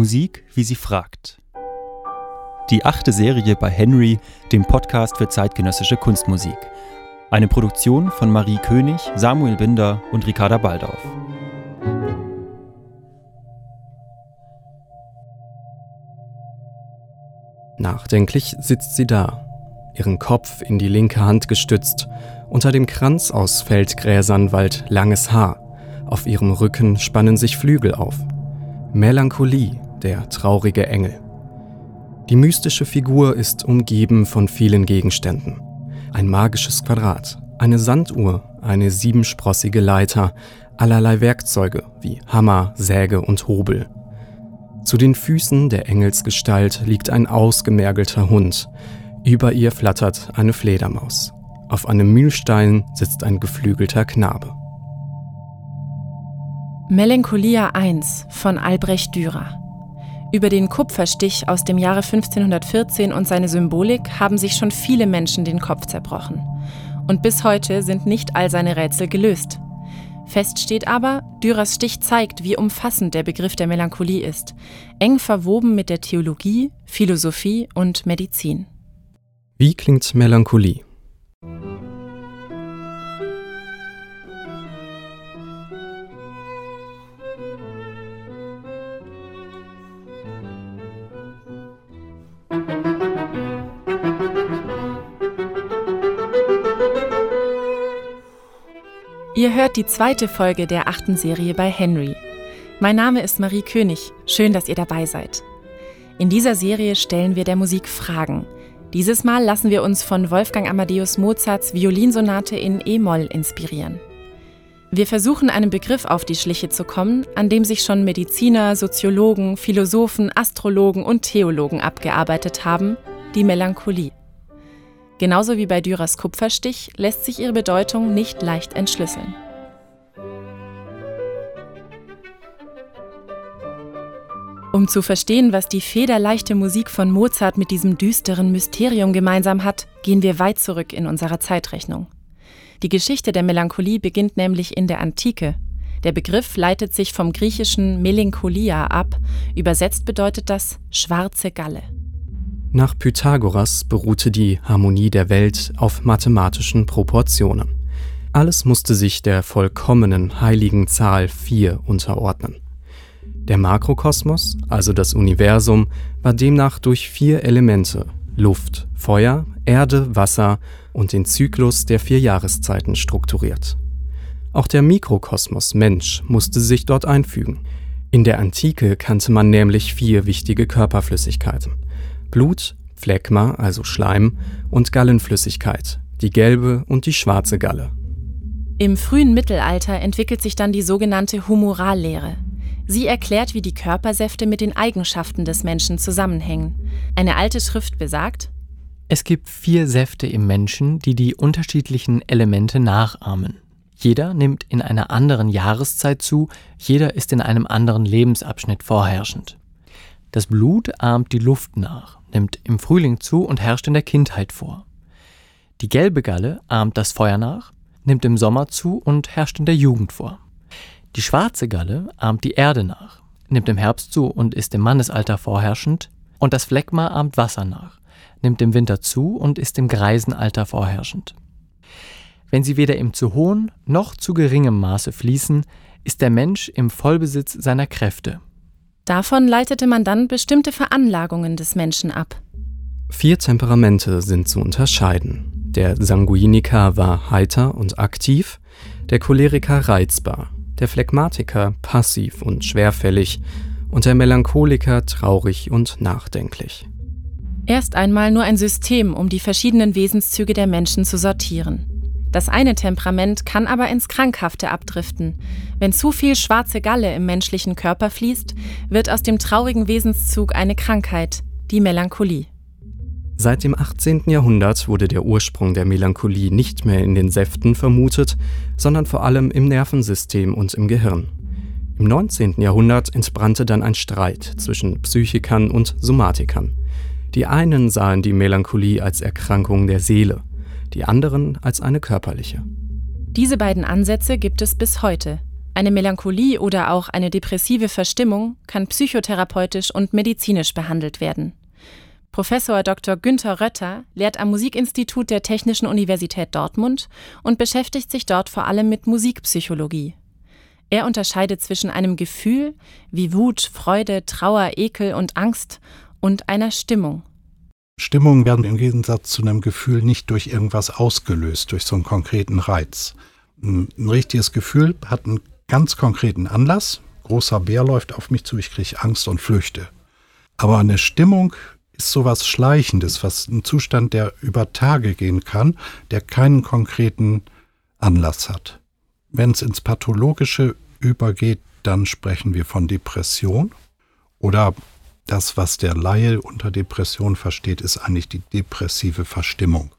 Musik, wie sie fragt. Die achte Serie bei Henry, dem Podcast für zeitgenössische Kunstmusik. Eine Produktion von Marie König, Samuel Binder und Ricarda Baldauf. Nachdenklich sitzt sie da, ihren Kopf in die linke Hand gestützt, unter dem Kranz aus Feldgräsern wallt langes Haar, auf ihrem Rücken spannen sich Flügel auf. Melancholie, der traurige Engel. Die mystische Figur ist umgeben von vielen Gegenständen. Ein magisches Quadrat, eine Sanduhr, eine siebensprossige Leiter, allerlei Werkzeuge wie Hammer, Säge und Hobel. Zu den Füßen der Engelsgestalt liegt ein ausgemergelter Hund. Über ihr flattert eine Fledermaus. Auf einem Mühlstein sitzt ein geflügelter Knabe. Melancholia I von Albrecht Dürer. Über den Kupferstich aus dem Jahre 1514 und seine Symbolik haben sich schon viele Menschen den Kopf zerbrochen. Und bis heute sind nicht all seine Rätsel gelöst. Fest steht aber, Dürers Stich zeigt, wie umfassend der Begriff der Melancholie ist, eng verwoben mit der Theologie, Philosophie und Medizin. Wie klingt Melancholie? Ihr hört die zweite Folge der achten Serie bei Henry. Mein Name ist Marie König. Schön, dass ihr dabei seid. In dieser Serie stellen wir der Musik Fragen. Dieses Mal lassen wir uns von Wolfgang Amadeus Mozarts Violinsonate in E-Moll inspirieren. Wir versuchen einem Begriff auf die Schliche zu kommen, an dem sich schon Mediziner, Soziologen, Philosophen, Astrologen und Theologen abgearbeitet haben, die Melancholie. Genauso wie bei Dürers Kupferstich lässt sich ihre Bedeutung nicht leicht entschlüsseln. Um zu verstehen, was die federleichte Musik von Mozart mit diesem düsteren Mysterium gemeinsam hat, gehen wir weit zurück in unserer Zeitrechnung. Die Geschichte der Melancholie beginnt nämlich in der Antike. Der Begriff leitet sich vom griechischen Melancholia ab, übersetzt bedeutet das schwarze Galle. Nach Pythagoras beruhte die Harmonie der Welt auf mathematischen Proportionen. Alles musste sich der vollkommenen heiligen Zahl 4 unterordnen. Der Makrokosmos, also das Universum, war demnach durch vier Elemente Luft, Feuer, Erde, Wasser und den Zyklus der vier Jahreszeiten strukturiert. Auch der Mikrokosmos Mensch musste sich dort einfügen. In der Antike kannte man nämlich vier wichtige Körperflüssigkeiten Blut, Phlegma, also Schleim, und Gallenflüssigkeit, die gelbe und die schwarze Galle. Im frühen Mittelalter entwickelt sich dann die sogenannte Humorallehre. Sie erklärt, wie die Körpersäfte mit den Eigenschaften des Menschen zusammenhängen. Eine alte Schrift besagt, es gibt vier Säfte im Menschen, die die unterschiedlichen Elemente nachahmen. Jeder nimmt in einer anderen Jahreszeit zu, jeder ist in einem anderen Lebensabschnitt vorherrschend. Das Blut ahmt die Luft nach nimmt im Frühling zu und herrscht in der Kindheit vor. Die gelbe Galle ahmt das Feuer nach, nimmt im Sommer zu und herrscht in der Jugend vor. Die schwarze Galle ahmt die Erde nach, nimmt im Herbst zu und ist im Mannesalter vorherrschend, und das Phlegma ahmt Wasser nach, nimmt im Winter zu und ist im Greisenalter vorherrschend. Wenn sie weder im zu hohen noch zu geringem Maße fließen, ist der Mensch im Vollbesitz seiner Kräfte Davon leitete man dann bestimmte Veranlagungen des Menschen ab. Vier Temperamente sind zu unterscheiden. Der Sanguiniker war heiter und aktiv, der Choleriker reizbar, der Phlegmatiker passiv und schwerfällig und der Melancholiker traurig und nachdenklich. Erst einmal nur ein System, um die verschiedenen Wesenszüge der Menschen zu sortieren. Das eine Temperament kann aber ins Krankhafte abdriften. Wenn zu viel schwarze Galle im menschlichen Körper fließt, wird aus dem traurigen Wesenszug eine Krankheit, die Melancholie. Seit dem 18. Jahrhundert wurde der Ursprung der Melancholie nicht mehr in den Säften vermutet, sondern vor allem im Nervensystem und im Gehirn. Im 19. Jahrhundert entbrannte dann ein Streit zwischen Psychikern und Somatikern. Die einen sahen die Melancholie als Erkrankung der Seele, die anderen als eine körperliche. Diese beiden Ansätze gibt es bis heute. Eine Melancholie oder auch eine depressive Verstimmung kann psychotherapeutisch und medizinisch behandelt werden. Professor Dr. Günther Rötter lehrt am Musikinstitut der Technischen Universität Dortmund und beschäftigt sich dort vor allem mit Musikpsychologie. Er unterscheidet zwischen einem Gefühl wie Wut, Freude, Trauer, Ekel und Angst und einer Stimmung. Stimmungen werden im Gegensatz zu einem Gefühl nicht durch irgendwas ausgelöst, durch so einen konkreten Reiz. Ein richtiges Gefühl hat einen ganz konkreten Anlass. Großer Bär läuft auf mich zu, ich kriege Angst und flüchte. Aber eine Stimmung ist sowas Schleichendes, was ein Zustand, der über Tage gehen kann, der keinen konkreten Anlass hat. Wenn es ins Pathologische übergeht, dann sprechen wir von Depression. Oder das, was der Laie unter Depression versteht, ist eigentlich die depressive Verstimmung.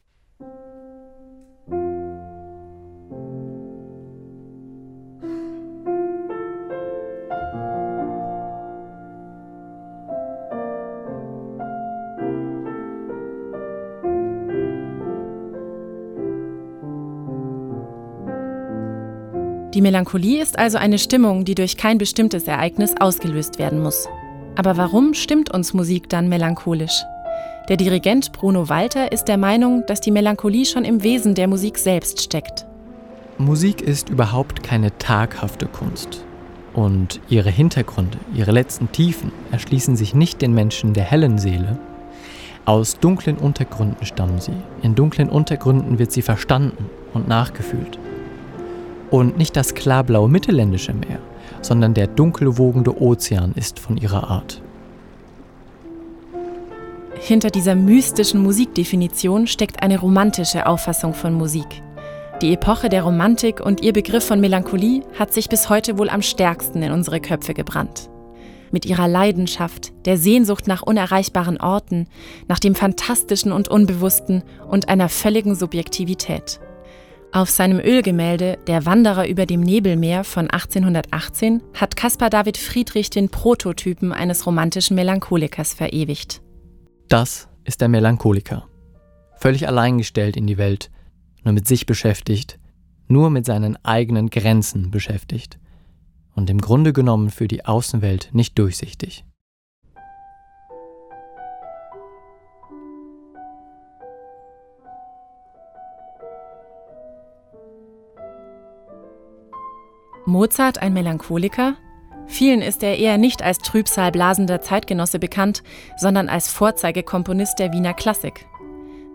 Die Melancholie ist also eine Stimmung, die durch kein bestimmtes Ereignis ausgelöst werden muss. Aber warum stimmt uns Musik dann melancholisch? Der Dirigent Bruno Walter ist der Meinung, dass die Melancholie schon im Wesen der Musik selbst steckt. Musik ist überhaupt keine taghafte Kunst. Und ihre Hintergründe, ihre letzten Tiefen erschließen sich nicht den Menschen der hellen Seele. Aus dunklen Untergründen stammen sie. In dunklen Untergründen wird sie verstanden und nachgefühlt. Und nicht das klarblaue mittelländische Meer, sondern der dunkelwogende Ozean ist von ihrer Art. Hinter dieser mystischen Musikdefinition steckt eine romantische Auffassung von Musik. Die Epoche der Romantik und ihr Begriff von Melancholie hat sich bis heute wohl am stärksten in unsere Köpfe gebrannt. Mit ihrer Leidenschaft, der Sehnsucht nach unerreichbaren Orten, nach dem Fantastischen und Unbewussten und einer völligen Subjektivität. Auf seinem Ölgemälde Der Wanderer über dem Nebelmeer von 1818 hat Caspar David Friedrich den Prototypen eines romantischen Melancholikers verewigt. Das ist der Melancholiker. Völlig alleingestellt in die Welt, nur mit sich beschäftigt, nur mit seinen eigenen Grenzen beschäftigt und im Grunde genommen für die Außenwelt nicht durchsichtig. Mozart ein Melancholiker? Vielen ist er eher nicht als trübsalblasender Zeitgenosse bekannt, sondern als Vorzeigekomponist der Wiener Klassik.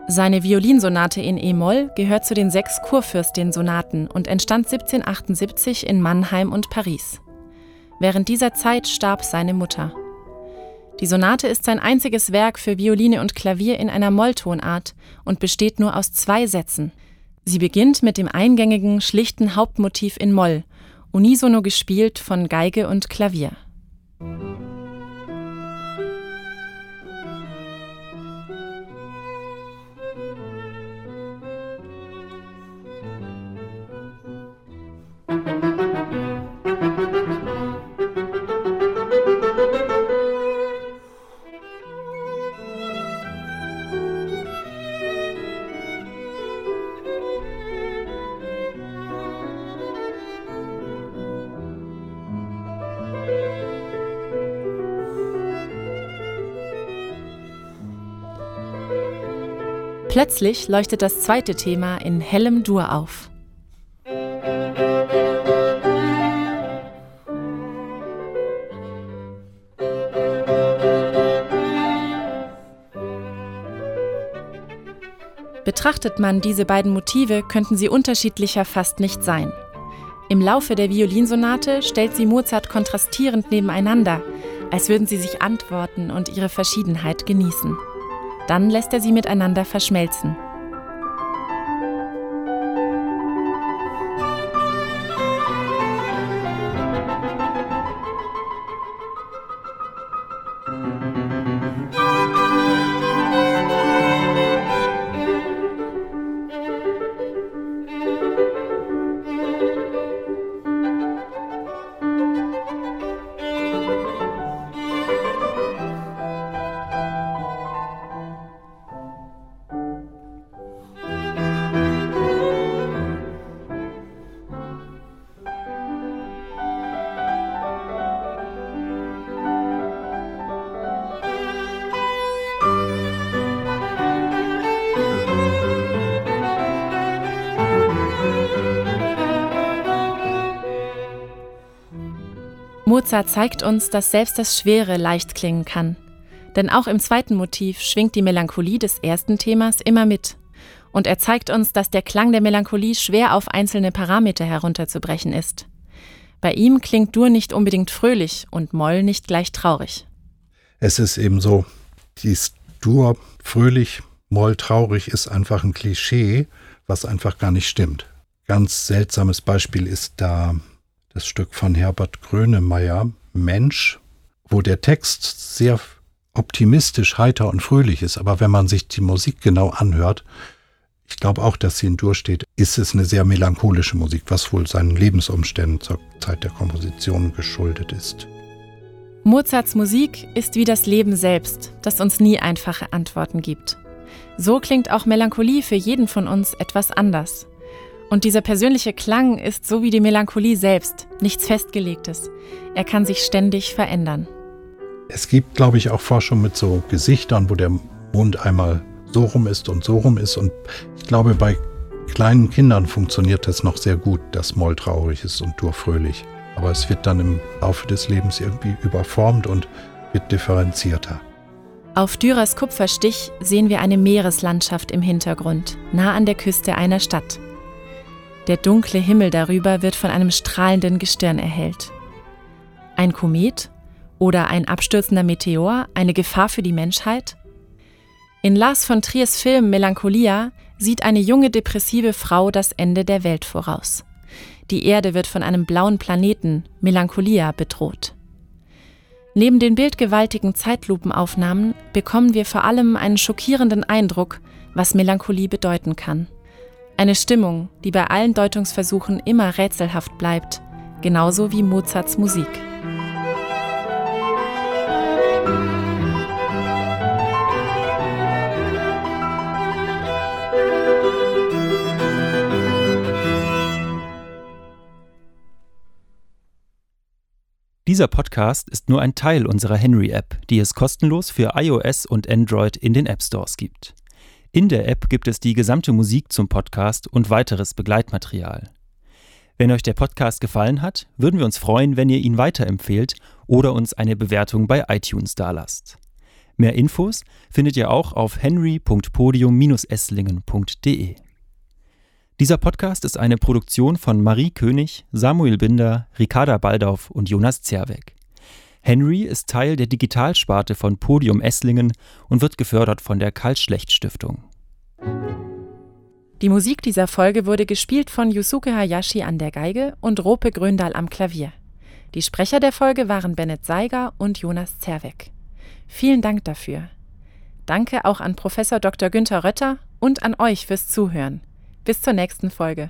Seine Violinsonate in E-Moll gehört zu den sechs Kurfürstin-Sonaten und entstand 1778 in Mannheim und Paris. Während dieser Zeit starb seine Mutter. Die Sonate ist sein einziges Werk für Violine und Klavier in einer Molltonart und besteht nur aus zwei Sätzen. Sie beginnt mit dem eingängigen, schlichten Hauptmotiv in Moll unisono gespielt von Geige und Klavier. Plötzlich leuchtet das zweite Thema in hellem Dur auf. Betrachtet man diese beiden Motive, könnten sie unterschiedlicher fast nicht sein. Im Laufe der Violinsonate stellt sie Mozart kontrastierend nebeneinander, als würden sie sich antworten und ihre Verschiedenheit genießen. Dann lässt er sie miteinander verschmelzen. Mozart zeigt uns, dass selbst das Schwere leicht klingen kann. Denn auch im zweiten Motiv schwingt die Melancholie des ersten Themas immer mit. Und er zeigt uns, dass der Klang der Melancholie schwer auf einzelne Parameter herunterzubrechen ist. Bei ihm klingt Dur nicht unbedingt fröhlich und Moll nicht gleich traurig. Es ist eben so, dies Dur fröhlich, Moll traurig ist einfach ein Klischee, was einfach gar nicht stimmt. Ganz seltsames Beispiel ist da das Stück von Herbert Grönemeyer, Mensch, wo der Text sehr optimistisch, heiter und fröhlich ist. Aber wenn man sich die Musik genau anhört, ich glaube auch, dass sie in Dur steht, ist es eine sehr melancholische Musik, was wohl seinen Lebensumständen zur Zeit der Komposition geschuldet ist. Mozarts Musik ist wie das Leben selbst, das uns nie einfache Antworten gibt. So klingt auch Melancholie für jeden von uns etwas anders. Und dieser persönliche Klang ist so wie die Melancholie selbst, nichts Festgelegtes. Er kann sich ständig verändern. Es gibt, glaube ich, auch Forschung mit so Gesichtern, wo der Mund einmal so rum ist und so rum ist. Und ich glaube, bei kleinen Kindern funktioniert das noch sehr gut, dass Moll traurig ist und Dur fröhlich. Aber es wird dann im Laufe des Lebens irgendwie überformt und wird differenzierter. Auf Dürers Kupferstich sehen wir eine Meereslandschaft im Hintergrund, nah an der Küste einer Stadt. Der dunkle Himmel darüber wird von einem strahlenden Gestirn erhellt. Ein Komet oder ein abstürzender Meteor eine Gefahr für die Menschheit? In Lars von Triers Film Melancholia sieht eine junge depressive Frau das Ende der Welt voraus. Die Erde wird von einem blauen Planeten, Melancholia, bedroht. Neben den bildgewaltigen Zeitlupenaufnahmen bekommen wir vor allem einen schockierenden Eindruck, was Melancholie bedeuten kann. Eine Stimmung, die bei allen Deutungsversuchen immer rätselhaft bleibt, genauso wie Mozarts Musik. Dieser Podcast ist nur ein Teil unserer Henry-App, die es kostenlos für iOS und Android in den App Stores gibt. In der App gibt es die gesamte Musik zum Podcast und weiteres Begleitmaterial. Wenn euch der Podcast gefallen hat, würden wir uns freuen, wenn ihr ihn weiterempfehlt oder uns eine Bewertung bei iTunes dalasst. Mehr Infos findet ihr auch auf henry.podium-esslingen.de. Dieser Podcast ist eine Produktion von Marie König, Samuel Binder, Ricarda Baldauf und Jonas Zerweck. Henry ist Teil der Digitalsparte von Podium Esslingen und wird gefördert von der Karl-Schlecht-Stiftung. Die Musik dieser Folge wurde gespielt von Yusuke Hayashi an der Geige und Rope Gröndal am Klavier. Die Sprecher der Folge waren Bennett Seiger und Jonas Zerweck. Vielen Dank dafür. Danke auch an Professor Dr. Günther Rötter und an euch fürs Zuhören. Bis zur nächsten Folge.